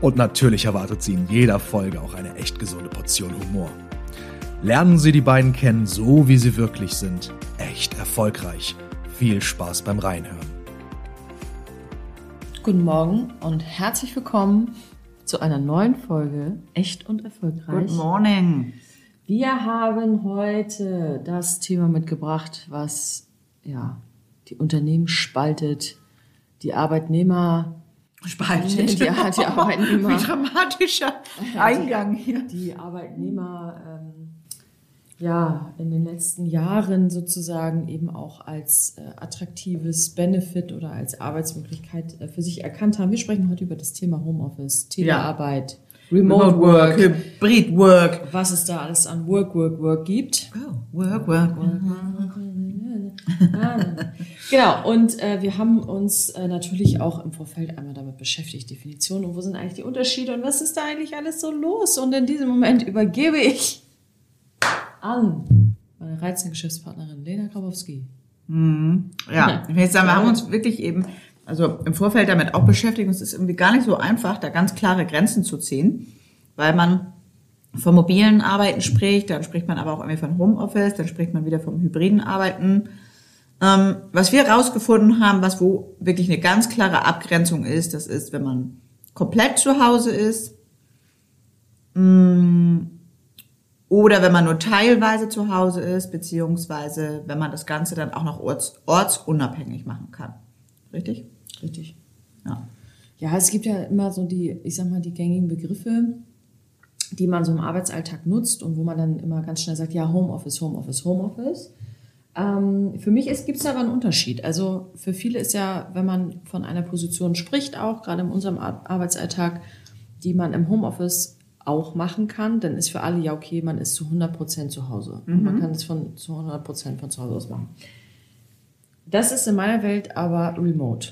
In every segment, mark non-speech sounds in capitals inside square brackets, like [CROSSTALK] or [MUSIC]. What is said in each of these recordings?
Und natürlich erwartet Sie in jeder Folge auch eine echt gesunde Portion Humor. Lernen Sie die beiden kennen, so wie sie wirklich sind. Echt erfolgreich. Viel Spaß beim Reinhören. Guten Morgen und herzlich willkommen zu einer neuen Folge Echt und erfolgreich. Good morning. Wir haben heute das Thema mitgebracht, was ja die Unternehmen spaltet, die Arbeitnehmer Spaltet. [LAUGHS] Die, die Arbeitnehmer. [LAUGHS] Wie dramatischer Eingang hier. Die Arbeitnehmer ähm, ja in den letzten Jahren sozusagen eben auch als äh, attraktives Benefit oder als Arbeitsmöglichkeit äh, für sich erkannt haben. Wir sprechen heute über das Thema Homeoffice, Telearbeit. Ja. Remote, Work, Hybrid Work. Was es da alles an Work, Work, Work gibt. Oh, Work, Work, Work. [LAUGHS] genau, und äh, wir haben uns äh, natürlich auch im Vorfeld einmal damit beschäftigt, Definition und wo sind eigentlich die Unterschiede und was ist da eigentlich alles so los? Und in diesem Moment übergebe ich an meine reizende Geschäftspartnerin Lena Grabowski. Mhm. Ja, ich will jetzt sagen, wir haben uns wirklich eben, also im Vorfeld damit auch beschäftigt. Und es ist irgendwie gar nicht so einfach, da ganz klare Grenzen zu ziehen, weil man vom mobilen Arbeiten spricht, dann spricht man aber auch irgendwie von Homeoffice, dann spricht man wieder vom hybriden Arbeiten. Ähm, was wir herausgefunden haben, was wo wirklich eine ganz klare Abgrenzung ist, das ist, wenn man komplett zu Hause ist mh, mm, oder wenn man nur teilweise zu Hause ist, beziehungsweise wenn man das Ganze dann auch noch orts, ortsunabhängig machen kann. Richtig? Richtig. Ja. Ja, es gibt ja immer so die, ich sag mal, die gängigen Begriffe, die man so im Arbeitsalltag nutzt und wo man dann immer ganz schnell sagt, ja, Homeoffice, Homeoffice, Homeoffice. Ähm, für mich gibt es aber einen Unterschied. Also für viele ist ja, wenn man von einer Position spricht, auch gerade in unserem Ar Arbeitsalltag, die man im Homeoffice auch machen kann, dann ist für alle ja okay, man ist zu 100 Prozent zu Hause. Mhm. Man kann es von zu 100 Prozent von zu Hause aus machen. Das ist in meiner Welt aber remote.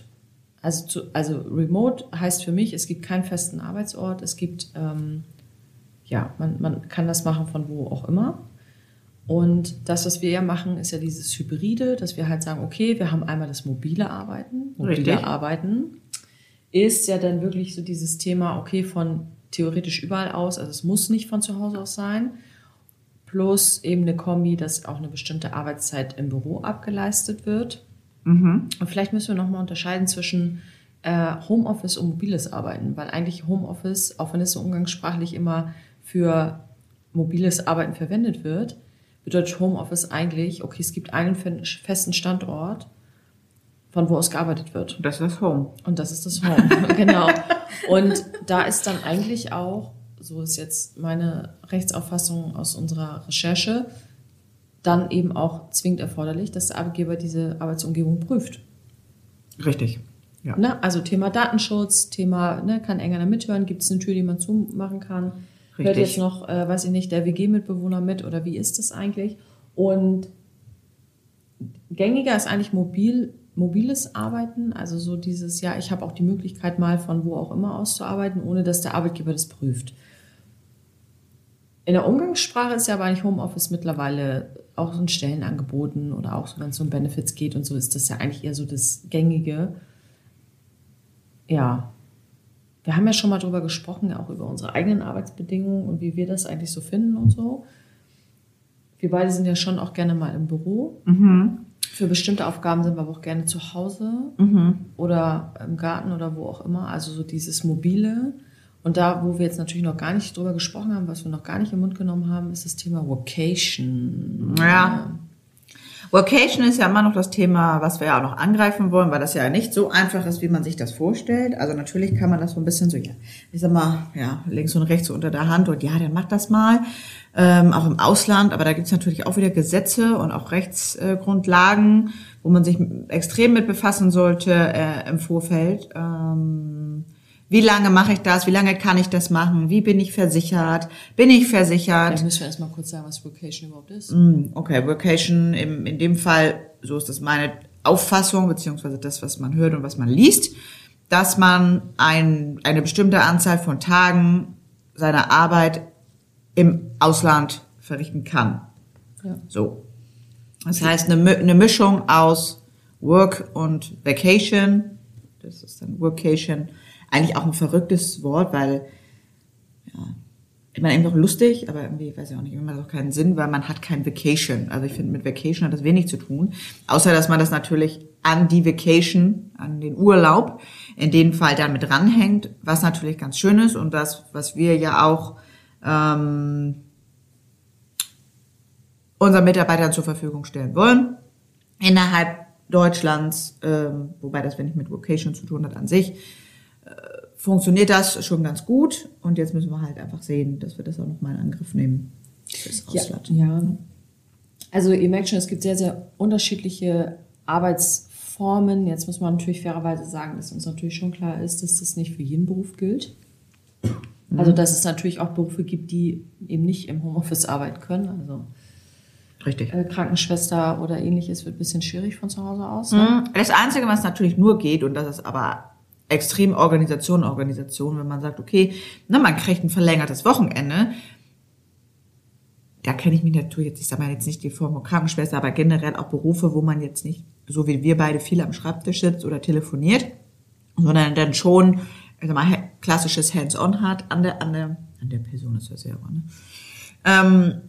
Also, zu, also remote heißt für mich, es gibt keinen festen Arbeitsort, es gibt, ähm, ja, man, man kann das machen von wo auch immer. Und das, was wir ja machen, ist ja dieses Hybride, dass wir halt sagen, okay, wir haben einmal das mobile Arbeiten. Mobile Richtig. Arbeiten ist ja dann wirklich so dieses Thema, okay, von theoretisch überall aus, also es muss nicht von zu Hause aus sein, plus eben eine Kombi, dass auch eine bestimmte Arbeitszeit im Büro abgeleistet wird. Mhm. Und vielleicht müssen wir nochmal unterscheiden zwischen äh, Homeoffice und mobiles Arbeiten, weil eigentlich Homeoffice, auch wenn es so umgangssprachlich immer für mobiles Arbeiten verwendet wird, bedeutet Homeoffice eigentlich, okay, es gibt einen festen Standort, von wo aus gearbeitet wird. Das ist das Home. Und das ist das Home, [LAUGHS] genau. Und da ist dann eigentlich auch, so ist jetzt meine Rechtsauffassung aus unserer Recherche, dann eben auch zwingend erforderlich, dass der Arbeitgeber diese Arbeitsumgebung prüft. Richtig. Ja. Ne? Also Thema Datenschutz, Thema, ne, kann enger mithören, gibt es eine Tür, die man zumachen kann. Richtig. Hört jetzt noch, äh, weiß ich nicht, der WG-Mitbewohner mit oder wie ist das eigentlich? Und gängiger ist eigentlich mobil, mobiles Arbeiten, also so dieses, ja, ich habe auch die Möglichkeit mal von wo auch immer aus zu arbeiten, ohne dass der Arbeitgeber das prüft. In der Umgangssprache ist ja aber eigentlich Homeoffice mittlerweile auch so ein Stellenangeboten oder auch so, wenn es um Benefits geht und so, ist das ja eigentlich eher so das Gängige. Ja, wir haben ja schon mal drüber gesprochen, auch über unsere eigenen Arbeitsbedingungen und wie wir das eigentlich so finden und so. Wir beide sind ja schon auch gerne mal im Büro. Mhm. Für bestimmte Aufgaben sind wir aber auch gerne zu Hause Mhm. oder im Garten oder wo auch immer. Also so dieses Mobile. Und da, wo wir jetzt natürlich noch gar nicht drüber gesprochen haben, was wir noch gar nicht im Mund genommen haben, ist das Thema Vocation. Ja. Vocation ist ja immer noch das Thema, was wir ja auch noch angreifen wollen, weil das ja nicht so einfach ist, wie man sich das vorstellt. Also natürlich kann man das so ein bisschen so, ja, ich sag mal, ja, links und rechts unter der Hand und ja, dann macht das mal. Ähm, auch im Ausland, aber da gibt's natürlich auch wieder Gesetze und auch Rechtsgrundlagen, wo man sich extrem mit befassen sollte äh, im Vorfeld. Ähm, Wie lange mache ich das? Wie lange kann ich das machen? Wie bin ich versichert? Bin ich versichert? Jetzt müssen wir erstmal kurz sagen, was Vocation überhaupt ist. Mm, Okay, Vocation im, in dem Fall, so ist das meine Auffassung, beziehungsweise das, was man hört und was man liest, dass man ein, eine bestimmte Anzahl von Tagen seiner Arbeit im Ausland verrichten kann. Ja. So. Das heißt, eine, eine Mischung aus Work und Vacation. Das ist dann Workation. Eigentlich auch ein verrücktes Wort, weil, ja, ich meine, irgendwie auch lustig, aber irgendwie, weiß ich auch nicht, das auch keinen Sinn, weil man hat kein Vacation. Also ich finde, mit Vacation hat das wenig zu tun. Außer, dass man das natürlich an die Vacation, an den Urlaub, in dem Fall dann mit ranhängt, was natürlich ganz schön ist und das, was wir ja auch, ähm, unseren Mitarbeitern zur Verfügung stellen wollen. Innerhalb Deutschlands, ähm, wobei das, wenn ich mit Vocation zu tun hat an sich, funktioniert das schon ganz gut. Und jetzt müssen wir halt einfach sehen, dass wir das auch nochmal in Angriff nehmen. Ja, ja. Also ihr merkt schon, es gibt sehr, sehr unterschiedliche Arbeitsformen. Jetzt muss man natürlich fairerweise sagen, dass uns natürlich schon klar ist, dass das nicht für jeden Beruf gilt. Also dass es natürlich auch Berufe gibt, die eben nicht im Homeoffice arbeiten können. Also Richtig. äh, Krankenschwester oder ähnliches wird ein bisschen schwierig von zu Hause aus. Ne? Das Einzige, was natürlich nur geht, und das ist aber extrem Organisation, Organisation, wenn man sagt, okay, na, man kriegt ein verlängertes Wochenende, da kenne ich mich natürlich jetzt, ich sage mal jetzt nicht die Form von Krankenschwester, aber generell auch Berufe, wo man jetzt nicht, so wie wir beide, viel am Schreibtisch sitzt oder telefoniert, sondern dann schon, sag mal, klassisches Hands-on hat an der, an der, an der Person, heißt ja aber, ne? Ähm,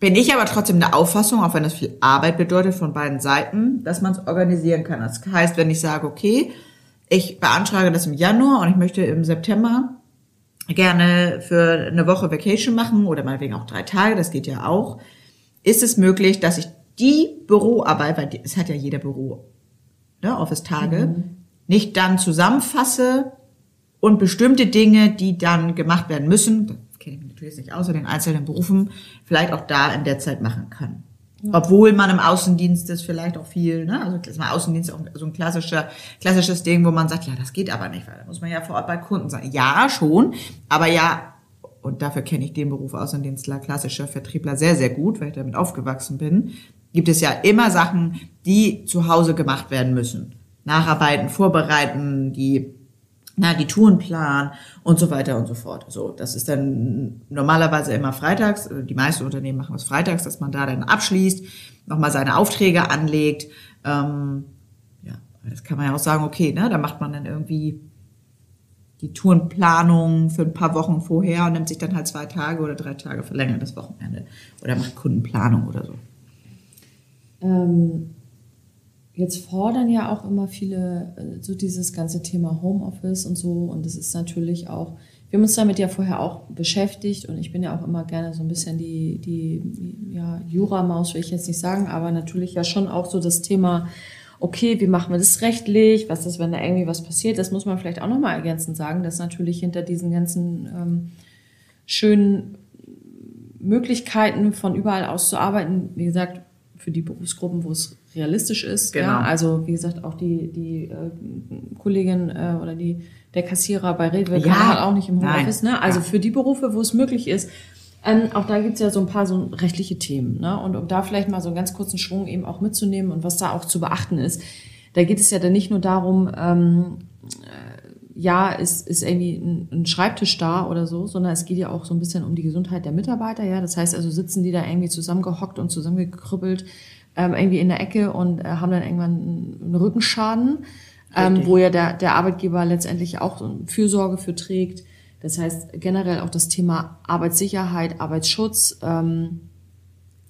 bin ich aber trotzdem der Auffassung, auch wenn das viel Arbeit bedeutet von beiden Seiten, dass man es organisieren kann. Das heißt, wenn ich sage, okay, ich beantrage das im Januar und ich möchte im September gerne für eine Woche Vacation machen oder meinetwegen auch drei Tage, das geht ja auch, ist es möglich, dass ich die Büroarbeit, weil es hat ja jeder Büro, ne, Office-Tage, nicht dann zusammenfasse und bestimmte Dinge, die dann gemacht werden müssen, kenne ich mich natürlich jetzt nicht aus in den einzelnen Berufen, vielleicht auch da in der Zeit machen kann. Obwohl man im Außendienst das vielleicht auch viel, ne, also ist mal Außendienst auch so ein klassischer, klassisches Ding, wo man sagt, ja, das geht aber nicht, weil da muss man ja vor Ort bei Kunden sein. Ja, schon, aber ja, und dafür kenne ich den Beruf Außendienstler, klassischer Vertriebler sehr, sehr gut, weil ich damit aufgewachsen bin, gibt es ja immer Sachen, die zu Hause gemacht werden müssen. Nacharbeiten, vorbereiten, die na, die Touren planen und so weiter und so fort. So, das ist dann normalerweise immer freitags, äh, die meisten Unternehmen machen es freitags, dass man da dann abschließt, nochmal seine Aufträge anlegt. Ähm, ja, das kann man ja auch sagen, okay, ne, da macht man dann irgendwie die Tourenplanung für ein paar Wochen vorher und nimmt sich dann halt zwei Tage oder drei Tage verlängertes Wochenende oder macht Kundenplanung oder so. Ähm, jetzt fordern ja auch immer viele äh, so dieses ganze Thema Homeoffice und so. Und das ist natürlich auch, wir haben uns damit ja vorher auch beschäftigt und ich bin ja auch immer gerne so ein bisschen die, die ja, Juramaus, will ich jetzt nicht sagen, aber natürlich ja schon auch so das Thema, okay, wie machen wir das rechtlich? Was ist, wenn da irgendwie was passiert? Das muss man vielleicht auch nochmal ergänzend sagen, dass natürlich hinter diesen ganzen ähm, schönen Möglichkeiten von überall aus zu arbeiten, wie gesagt, für die Berufsgruppen, wo es realistisch ist. Genau. Ja, also wie gesagt, auch die, die äh, Kollegin äh, oder die, der Kassierer bei Rewe Ja. kann halt auch nicht im. Homeoffice. Ne? Also Ja. für die Berufe, wo es möglich ist. Ähm, auch da gibt's ja so ein paar so rechtliche Themen. Ne? Und um da vielleicht mal so einen ganz kurzen Schwung eben auch mitzunehmen und was da auch zu beachten ist, da geht es ja dann nicht nur darum, ähm, ja, ist, ist irgendwie ein, ein Schreibtisch da oder so, sondern es geht ja auch so ein bisschen um die Gesundheit der Mitarbeiter, ja. Das heißt also, sitzen die da irgendwie zusammengehockt und zusammengekrüppelt ähm, irgendwie in der Ecke und äh, haben dann irgendwann einen, Rückenschaden, ähm, wo ja der, der Arbeitgeber letztendlich auch Fürsorge für trägt. Das heißt generell auch das Thema Arbeitssicherheit, Arbeitsschutz, ähm,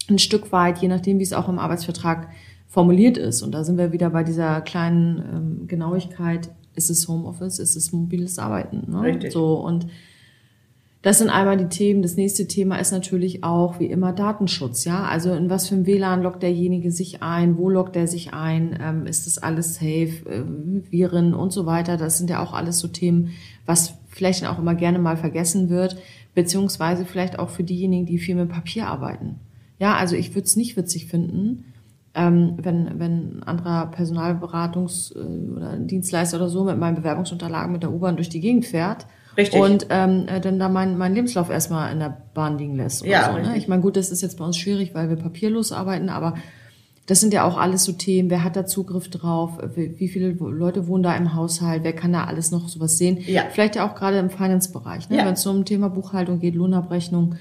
ein Stück weit, je nachdem, wie es auch im Arbeitsvertrag formuliert ist. Und da sind wir wieder bei dieser kleinen ähm, Genauigkeit. Ist es Homeoffice? Ist es mobiles Arbeiten? Ne? Richtig. So, und das sind einmal die Themen. Das nächste Thema ist natürlich auch, wie immer, Datenschutz. Ja, also in was für ein WLAN loggt derjenige sich ein? Wo loggt er sich ein? Ähm, ist das alles safe? Ähm, Viren und so weiter. Das sind ja auch alles so Themen, was vielleicht auch immer gerne mal vergessen wird, beziehungsweise vielleicht auch für diejenigen, die viel mit Papier arbeiten. Ja, also ich würde es nicht witzig finden, ähm, wenn, wenn ein anderer Personalberatungs- äh, oder Dienstleister oder so mit meinen Bewerbungsunterlagen mit der U-Bahn durch die Gegend fährt. Richtig. Und ähm, äh, dann da mein, mein Lebenslauf erstmal in der Bahn liegen lässt. Ja, so, ne? Ich meine, gut, das ist jetzt bei uns schwierig, weil wir papierlos arbeiten, aber das sind ja auch alles so Themen. Wer hat da Zugriff drauf? Wie wie viele Leute wohnen da im Haushalt? Wer kann da alles noch sowas sehen? Ja. Vielleicht ja auch gerade im Finance-Bereich, ne? Ja. wenn es so um Thema Buchhaltung geht, Lohnabrechnung.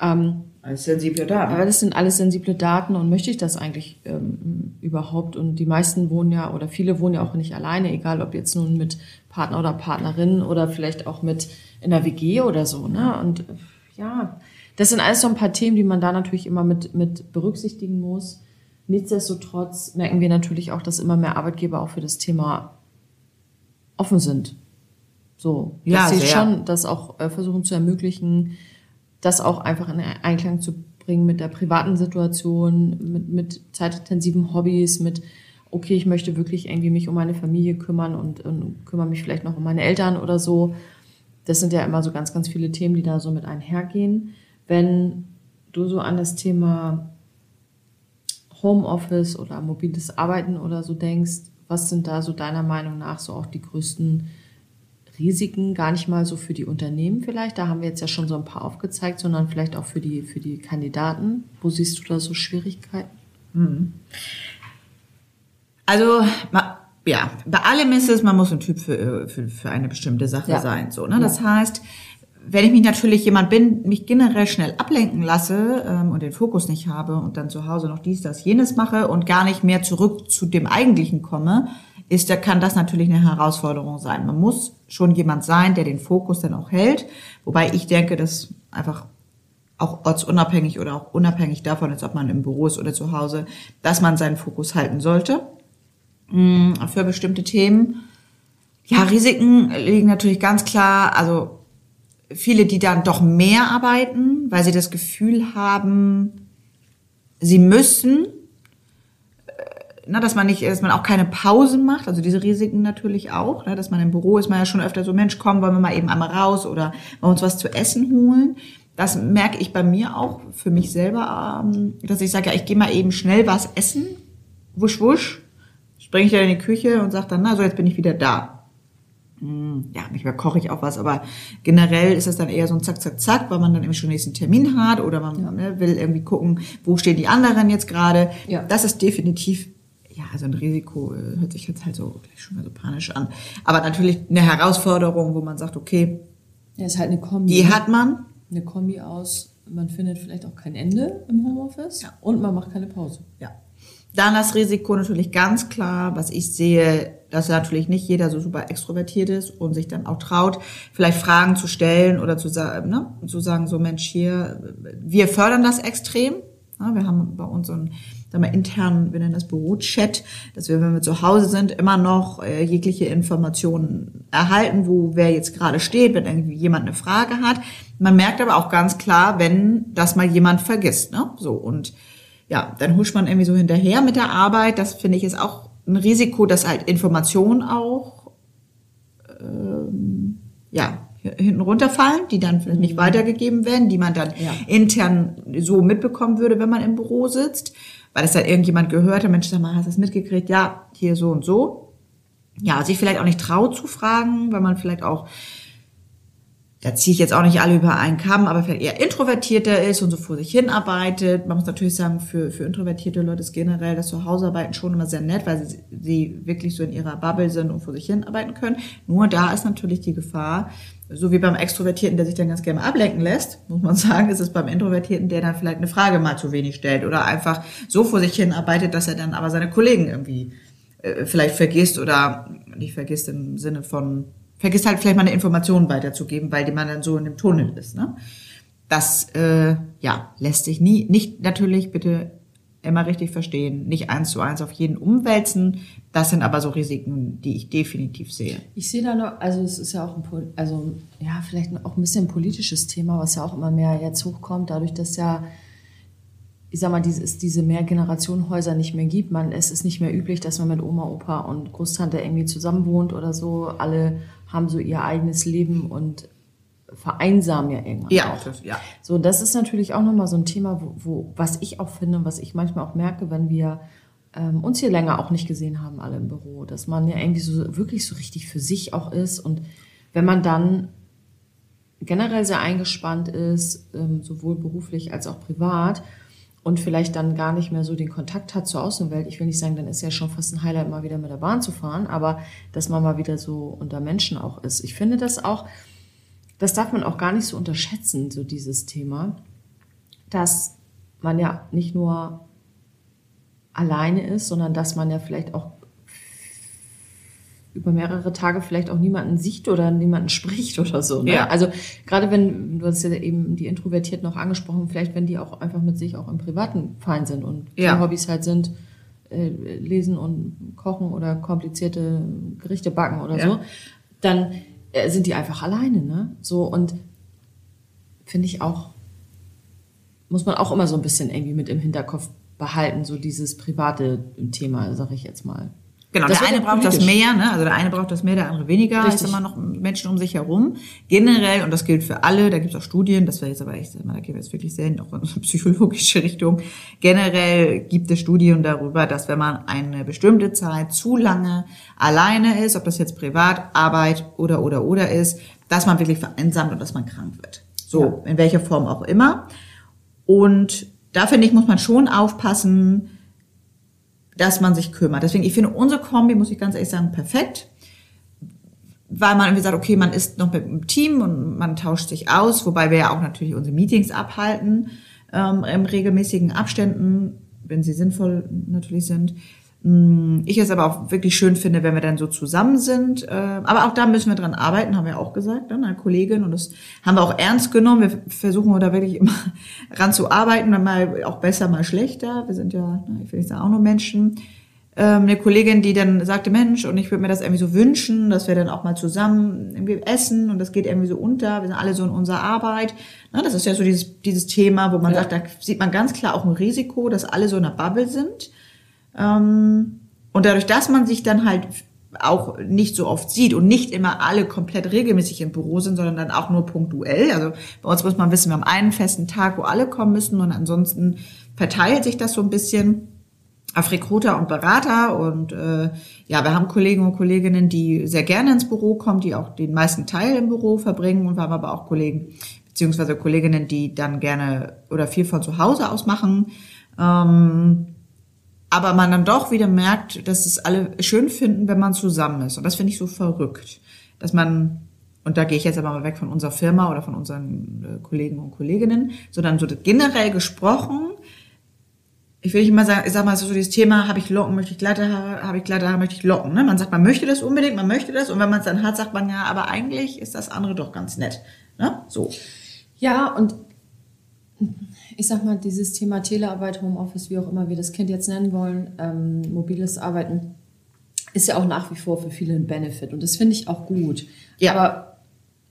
Ähm, Als sensible Daten. aber das sind alles sensible Daten und möchte ich das eigentlich ähm, überhaupt? Und die meisten wohnen ja oder viele wohnen ja auch nicht alleine, egal ob jetzt nun mit Partner oder Partnerin oder vielleicht auch mit in der WG oder so. Ne? Und äh, ja, das sind alles so ein paar Themen, die man da natürlich immer mit, mit berücksichtigen muss. Nichtsdestotrotz merken wir natürlich auch, dass immer mehr Arbeitgeber auch für das Thema offen sind. So, dass Ja, sie schon das auch äh, versuchen zu ermöglichen, das auch einfach in Einklang zu bringen mit der privaten Situation, mit, mit zeitintensiven Hobbys, mit, okay, ich möchte wirklich irgendwie mich um meine Familie kümmern und, und kümmere mich vielleicht noch um meine Eltern oder so. Das sind ja immer so ganz, ganz viele Themen, die da so mit einhergehen. Wenn du so an das Thema Homeoffice oder mobiles Arbeiten oder so denkst, was sind da so deiner Meinung nach so auch die größten Risiken, gar nicht mal so für die Unternehmen vielleicht, da haben wir jetzt ja schon so ein paar aufgezeigt, sondern vielleicht auch für die, für die Kandidaten. Wo siehst du da so Schwierigkeiten? Also, ma, ja, bei allem ist es, man muss ein Typ für, äh, für, für eine bestimmte Sache Ja. sein. So, ne? Das heißt, wenn ich mich natürlich jemand bin, mich generell schnell ablenken lasse ähm, und den Fokus nicht habe und dann zu Hause noch dies, das, jenes mache und gar nicht mehr zurück zu dem Eigentlichen komme, ist, da kann das natürlich eine Herausforderung sein. Man muss schon jemand sein, der den Fokus dann auch hält. Wobei ich denke, dass einfach auch ortsunabhängig oder auch unabhängig davon ist, ob man im Büro ist oder zu Hause, dass man seinen Fokus halten sollte mh, für bestimmte Themen. Ja, Risiken liegen natürlich ganz klar, also viele, die dann doch mehr arbeiten, weil sie das Gefühl haben, sie müssen, na, dass man nicht, dass man auch keine Pausen macht, also diese Risiken natürlich auch, ne, dass man im Büro ist man ja schon öfter so, Mensch, komm, wollen wir mal eben einmal raus oder wollen wir uns was zu essen holen. Das merke ich bei mir auch für mich selber, ähm, dass ich sage, ja, ich gehe mal eben schnell was essen, wusch, wusch, springe ich dann in die Küche und sage dann, na so, jetzt bin ich wieder da. Hm, Ja, manchmal koche ich auch was, aber generell ist das dann eher so ein Zack, Zack, Zack, weil man dann eben schon den nächsten Termin hat oder man ne, will irgendwie gucken, wo stehen die anderen jetzt gerade. Ja. Das ist definitiv, ja, also ein Risiko äh, hört sich jetzt halt so gleich schon mal so panisch an. Aber natürlich eine Herausforderung, wo man sagt, okay, Ja, ist halt eine Kombi. die hat man. eine Kombi aus, man findet vielleicht auch kein Ende im Homeoffice Ja. und man macht keine Pause. Ja. Dann das Risiko natürlich ganz klar, was ich sehe, dass natürlich nicht jeder so super extrovertiert ist und sich dann auch traut, vielleicht Fragen zu stellen oder zu sagen, ne, zu sagen, so Mensch, hier, wir fördern das extrem. Wir haben bei uns so einen, sagen wir, internen, wir nennen das Büro-Chat, dass wir, wenn wir zu Hause sind, immer noch äh, jegliche Informationen erhalten, wo wer jetzt gerade steht, wenn irgendwie jemand eine Frage hat. Man merkt aber auch ganz klar, wenn das mal jemand vergisst. Ne? So und ja, dann huscht man irgendwie so hinterher mit der Arbeit. Das finde ich ist auch ein Risiko, dass halt Informationen auch ähm, ja hinten runterfallen, die dann vielleicht nicht weitergegeben werden, die man dann Ja. intern so mitbekommen würde, wenn man im Büro sitzt, weil es dann irgendjemand gehört hat, Mensch, sag mal, hast du das mitgekriegt? Ja, hier so und so. Ja, sich vielleicht auch nicht traut zu fragen, weil man vielleicht auch da ziehe ich jetzt auch nicht alle über einen Kamm, aber vielleicht eher introvertierter ist und so vor sich hin arbeitet. Man muss natürlich sagen, für, für introvertierte Leute ist generell das Zuhausearbeiten schon immer sehr nett, weil sie, sie wirklich so in ihrer Bubble sind und vor sich hin arbeiten können. Nur da ist natürlich die Gefahr, so wie beim Extrovertierten, der sich dann ganz gerne ablenken lässt, muss man [LAUGHS] sagen, ist es beim Introvertierten, der dann vielleicht eine Frage mal zu wenig stellt oder einfach so vor sich hin arbeitet, dass er dann aber seine Kollegen irgendwie äh, vielleicht vergisst oder nicht vergisst im Sinne von vergisst halt vielleicht mal eine Information weiterzugeben, weil die man dann so in dem Tunnel ist. Ne? Das äh, ja lässt sich nie nicht natürlich bitte immer richtig verstehen, nicht eins zu eins auf jeden umwälzen. Das sind aber so Risiken, die ich definitiv sehe. Ich sehe da noch, also es ist ja auch ein, also ja, vielleicht auch ein bisschen ein politisches Thema, was ja auch immer mehr jetzt hochkommt, dadurch, dass ja, ich sag mal, diese, es diese Mehrgenerationenhäuser nicht mehr gibt. Man, es ist nicht mehr üblich, dass man mit Oma, Opa und Großtante irgendwie zusammen wohnt oder so. Alle haben so ihr eigenes Leben und vereinsamen ja irgendwann Ja, auch. das, ja. So, das ist natürlich auch nochmal so ein Thema, wo, wo, was ich auch finde, was ich manchmal auch merke, wenn wir ähm, uns hier länger auch nicht gesehen haben, alle im Büro, dass man ja irgendwie so wirklich so richtig für sich auch ist und wenn man dann generell sehr eingespannt ist, ähm, sowohl beruflich als auch privat und vielleicht dann gar nicht mehr so den Kontakt hat zur Außenwelt. Ich will nicht sagen, dann ist ja schon fast ein Highlight, mal wieder mit der Bahn zu fahren, aber dass man mal wieder so unter Menschen auch ist. Ich finde das auch, das darf man auch gar nicht so unterschätzen, so dieses Thema, dass man ja nicht nur alleine ist, sondern dass man ja vielleicht auch über mehrere Tage vielleicht auch niemanden sieht oder niemanden spricht [LAUGHS] oder so. Ne? Ja. Also gerade wenn, du hast ja eben die Introvertierten auch angesprochen, vielleicht wenn die auch einfach mit sich auch im Privaten fein sind und die Ja. Hobbys halt sind, äh, lesen und kochen oder komplizierte Gerichte backen oder Ja. so, dann sind die einfach alleine, ne? So und finde ich auch, muss man auch immer so ein bisschen irgendwie mit im Hinterkopf behalten, so dieses private Thema, sag ich jetzt mal. Genau, Das der eine ja braucht das politisch. mehr, ne? also der eine braucht das mehr, der andere weniger. Richtig. Ist immer noch Menschen um sich herum. Generell, und das gilt für alle, da gibt es auch Studien, das wäre jetzt aber echt, da gehen wir jetzt wirklich sehr auch in so eine psychologische [LAUGHS] Richtung. Generell gibt es Studien darüber, dass wenn man eine bestimmte Zeit zu lange alleine ist, ob das jetzt privat, Arbeit oder oder oder ist, dass man wirklich vereinsamt und dass man krank wird. So, in welcher Form auch immer. Und da finde ich, muss man schon aufpassen, dass man sich kümmert. Deswegen, ich finde unsere Kombi, muss ich ganz ehrlich sagen, perfekt. Weil man irgendwie sagt, okay, man ist noch mit dem Team und man tauscht sich aus, wobei wir ja auch natürlich unsere Meetings abhalten, ähm, in regelmäßigen Abständen, wenn sie sinnvoll natürlich sind. Mm, Ich es aber auch wirklich schön finde, wenn wir dann so zusammen sind. Äh, Aber auch da müssen wir dran arbeiten, haben wir auch gesagt, ne, eine Kollegin. Und das haben wir auch ernst genommen. Wir versuchen da wirklich immer [LAUGHS] ran zu arbeiten, dann mal auch besser, mal schlechter. Wir sind ja, na, ich will nicht sagen, auch nur Menschen. Ähm, Eine Kollegin, die dann sagte, Mensch, und ich würde mir das irgendwie so wünschen, dass wir dann auch mal zusammen irgendwie essen und das geht irgendwie so unter. Wir sind alle so in unserer Arbeit. Das ist ja so dieses, dieses Thema, wo man Ja. sagt, da sieht man ganz klar auch ein Risiko, dass alle so in einer Bubble sind. Ähm, und dadurch, dass man sich dann halt auch nicht so oft sieht und nicht immer alle komplett regelmäßig im Büro sind, sondern dann auch nur punktuell. Also bei uns muss man wissen, wir haben einen festen Tag, wo alle kommen müssen und ansonsten verteilt sich das so ein bisschen auf Recruiter und Berater und äh, ja, wir haben Kollegen und Kolleginnen, die sehr gerne ins Büro kommen, die auch den meisten Teil im Büro verbringen und wir haben aber auch Kollegen beziehungsweise Kolleginnen, die dann gerne oder viel von zu Hause aus machen. Ähm, aber man dann doch wieder merkt, dass es alle schön finden, wenn man zusammen ist. Und das finde ich so verrückt, dass man und da gehe ich jetzt aber mal weg von unserer Firma oder von unseren äh, Kollegen und Kolleginnen, sondern so generell gesprochen, ich will nicht immer sagen, ich sag mal, so dieses Thema, habe ich Locken, möchte ich glatte Haare, habe ich glatte Haare, möchte ich Locken. Ne? Man sagt, man möchte das unbedingt, man möchte das und wenn man es dann hat, sagt man ja, aber eigentlich ist das andere doch ganz nett. Ne? So. Ja, und ich sag mal, dieses Thema Telearbeit, Homeoffice, wie auch immer wir das Kind jetzt nennen wollen, ähm, mobiles Arbeiten, ist ja auch nach wie vor für viele ein Benefit. Und das finde ich auch gut. Ja. Aber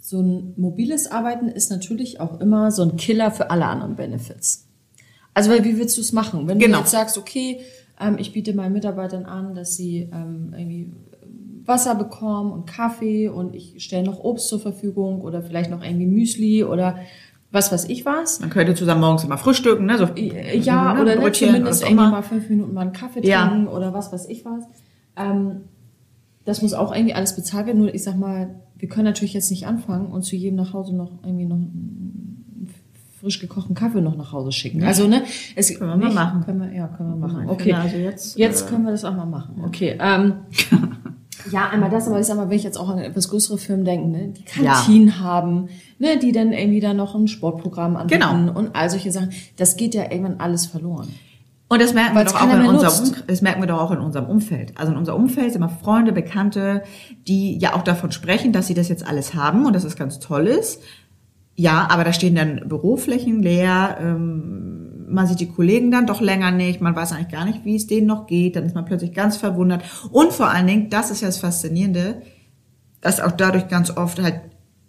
so ein mobiles Arbeiten ist natürlich auch immer so ein Killer für alle anderen Benefits. Also, weil wie willst du es machen? Wenn Genau. du jetzt sagst, okay, ähm, ich biete meinen Mitarbeitern an, dass sie ähm, irgendwie Wasser bekommen und Kaffee und ich stelle noch Obst zur Verfügung oder vielleicht noch irgendwie Müsli oder was weiß ich was. Man könnte zusammen morgens immer frühstücken, ne? So, Ja, ne? oder ne, zumindest irgendwie mal fünf Minuten mal einen Kaffee Ja. trinken oder was weiß ich was. Ähm, das muss auch irgendwie alles bezahlt werden. Nur ich sag mal, wir können natürlich jetzt nicht anfangen und zu jedem nach Hause noch irgendwie noch einen frisch gekochten Kaffee noch nach Hause schicken. Also ne, es Können wir mal machen. Können wir, ja, können wir machen. Okay, also jetzt, jetzt äh, können wir das auch mal machen. Okay. Ähm, [LAUGHS] ja, einmal das, aber ich sag mal, wenn ich jetzt auch an etwas größere Firmen denke, ne, die Kantinen haben, ne, die dann irgendwie da noch ein Sportprogramm anbieten Genau. und all solche Sachen, das geht ja irgendwann alles verloren. Und das merken wir doch auch in unserem, nutzt. Das merken wir doch auch in unserem Umfeld. Also in unserem Umfeld sind immer Freunde, Bekannte, die ja auch davon sprechen, dass sie das jetzt alles haben und dass es ganz toll ist. Ja, aber da stehen dann Büroflächen leer, ähm, man sieht die Kollegen dann doch länger nicht, man weiß eigentlich gar nicht, wie es denen noch geht, dann ist man plötzlich ganz verwundert. Und vor allen Dingen, das ist ja das Faszinierende, dass auch dadurch ganz oft halt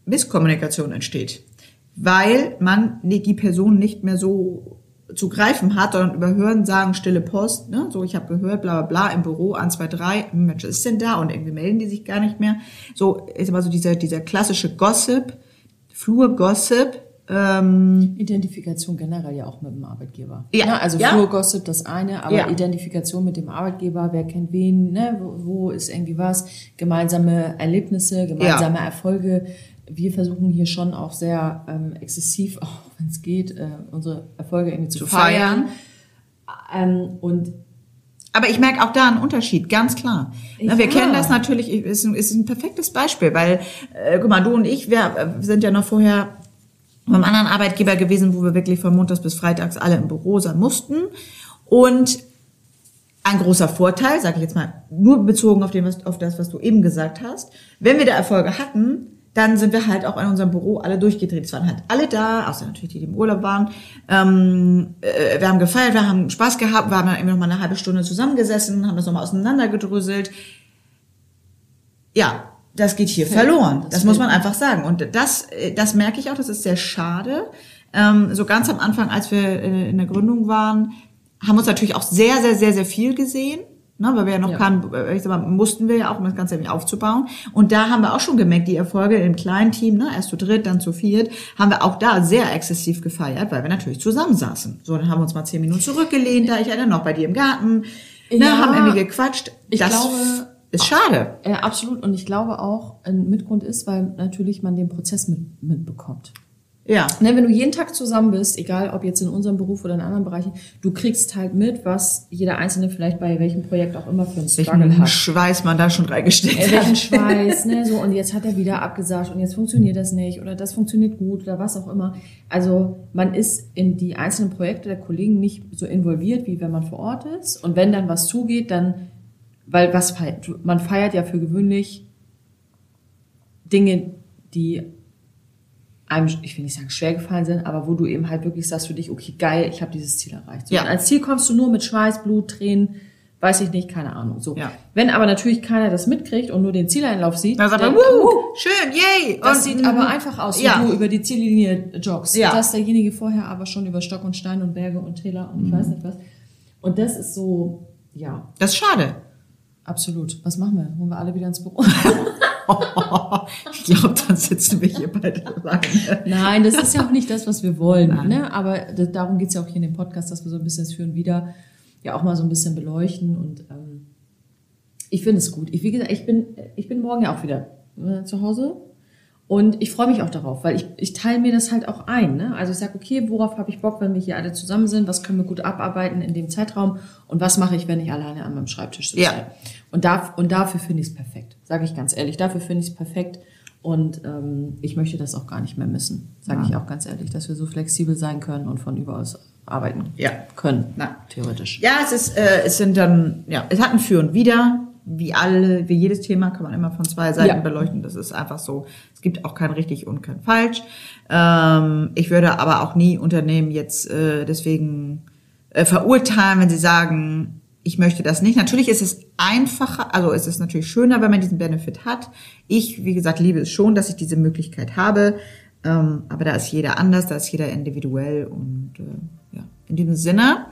Misskommunikation entsteht. Weil man die Person nicht mehr so zu greifen hat, sondern über Hören sagen, stille Post, ne? so ich habe gehört, bla bla bla, im Büro, 1, 2, 3, hm, Mensch, ist denn da? Und irgendwie melden die sich gar nicht mehr. So ist immer so dieser, dieser klassische Gossip Flurgossip. Ähm, Identifikation generell ja auch mit dem Arbeitgeber. Ja. Ne? Also Ja. Flurgossip das eine, aber Ja. Identifikation mit dem Arbeitgeber, wer kennt wen, ne? wo, wo ist irgendwie was, gemeinsame Erlebnisse, gemeinsame Erfolge. Wir versuchen hier schon auch sehr ähm, exzessiv, [LAUGHS] auch wenn es geht, äh, unsere Erfolge irgendwie zu, Zu feiern. Ähm, und Aber ich merke auch da einen Unterschied, ganz klar. Na, wir Ja. kennen das natürlich, ist ein, ist ein perfektes Beispiel, weil, äh, guck mal, du und ich, wir äh, sind ja noch vorher beim anderen Arbeitgeber gewesen, wo wir wirklich von montags bis freitags alle im Büro sein mussten. Und ein großer Vorteil, sage ich jetzt mal, nur bezogen auf, was, auf das, was du eben gesagt hast, wenn wir da Erfolge hatten, dann sind wir halt auch in unserem Büro alle durchgedreht. Es waren halt alle da, außer natürlich die, die im Urlaub waren. Ähm, äh, wir haben gefeiert, wir haben Spaß gehabt, wir haben dann eben noch mal eine halbe Stunde zusammengesessen, haben das nochmal auseinandergedröselt. Ja, das geht hier verloren. Das, das muss man einfach sagen. Und das, äh, das merke ich auch, das ist sehr schade. Ähm, so ganz am Anfang, als wir äh, in der Gründung waren, haben wir uns natürlich auch sehr, sehr, sehr, sehr viel gesehen. Ne, weil wir ja noch Ja. keinen, äh, ich sag mal, mussten wir ja auch, um das Ganze irgendwie aufzubauen. Und da haben wir auch schon gemerkt, die Erfolge im kleinen Team, ne, erst zu dritt, dann zu viert, haben wir auch da sehr exzessiv gefeiert, weil wir natürlich zusammensaßen. So, dann haben wir uns mal zehn Minuten zurückgelehnt, da ich erinnere noch bei dir im Garten, ne, Ja. haben irgendwie gequatscht. Ich das glaube- ist schade. äh, absolut. Und ich glaube auch, ein Mitgrund ist, weil natürlich man den Prozess mit, mitbekommt. Ja. Ne, wenn du jeden Tag zusammen bist, egal ob jetzt in unserem Beruf oder in anderen Bereichen, du kriegst halt mit, was jeder Einzelne vielleicht bei welchem Projekt auch immer für einen Struggle Welchen hat. Schweiß man da schon reingesteckt Äh, hat. welchen Schweiß, ne, so, [LAUGHS] und jetzt hat er wieder abgesagt und jetzt funktioniert das nicht oder das funktioniert gut oder was auch immer. Also, man ist in die einzelnen Projekte der Kollegen nicht so involviert, wie wenn man vor Ort ist. Und wenn dann was zugeht, dann, weil was feiert, man feiert ja für gewöhnlich Dinge, die einem, ich will nicht sagen schwer gefallen sind, aber wo du eben halt wirklich sagst für dich, okay, geil, ich habe dieses Ziel erreicht. So, Ja. Und als Ziel kommst du nur mit Schweiß, Blut, Tränen, weiß ich nicht, keine Ahnung. So. Ja. Wenn aber natürlich keiner das mitkriegt und nur den Zieleinlauf sieht, Da sagt man, dann, wuh, schön, yay. das Und, sieht aber einfach aus, ja. wenn du über die Ziellinie joggst. Ja. Dass derjenige vorher aber schon über Stock und Stein und Berge und Täler und ich weiß nicht was. Und das ist so, ja, Das ist schade. Absolut. Was machen wir? Holen wir alle wieder ins Büro? [LAUGHS] ich glaube, dann sitzen wir hier beide lange. Nein, das ist ja auch nicht das, was wir wollen. Ne? Aber darum geht's ja auch hier in dem Podcast, dass wir so ein bisschen das Führen wieder ja auch mal so ein bisschen beleuchten. Und ähm, ich finde es gut. Ich, wie gesagt, ich bin, ich bin morgen ja auch wieder äh, zu Hause. Und ich freue mich auch darauf, weil ich, ich teile mir das halt auch ein. Ne? Also ich sage, okay, worauf habe ich Bock, wenn wir hier alle zusammen sind? Was können wir gut abarbeiten in dem Zeitraum? Und was mache ich, wenn ich alleine an meinem Schreibtisch sitze? Ja. Und, da, und dafür finde ich es perfekt, sage ich ganz ehrlich. Dafür finde ich es perfekt. Und ähm, ich möchte das auch gar nicht mehr missen, sage ich auch ganz ehrlich, dass wir so flexibel sein können und von überaus arbeiten Ja. können, Na. theoretisch. Ja, es ist, äh, es sind dann, ja, es hat ein Für und Wider. Wie alle, wie jedes Thema kann man immer von zwei Seiten Ja. beleuchten. Das ist einfach so. Es gibt auch kein richtig und kein falsch. Ähm, ich würde aber auch nie Unternehmen jetzt äh, deswegen äh, verurteilen, wenn sie sagen, ich möchte das nicht. Natürlich ist es einfacher, also ist es natürlich schöner, wenn man diesen Benefit hat. Ich, wie gesagt, liebe es schon, dass ich diese Möglichkeit habe. Ähm, aber da ist jeder anders, da ist jeder individuell und äh, ja, in diesem Sinne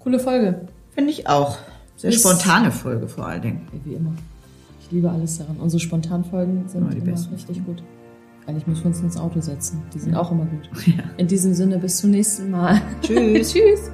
Coole Folge, finde ich auch sehr Ist- spontane Folge vor allen Dingen. wie immer. Ich liebe alles daran. Unsere Spontanfolgen sind Ja, die immer besten. richtig gut. Eigentlich müssen wir uns ins Auto setzen. Die sind auch immer gut. [LAUGHS] In diesem Sinne, bis zum nächsten Mal. Tschüss. [LAUGHS] Tschüss.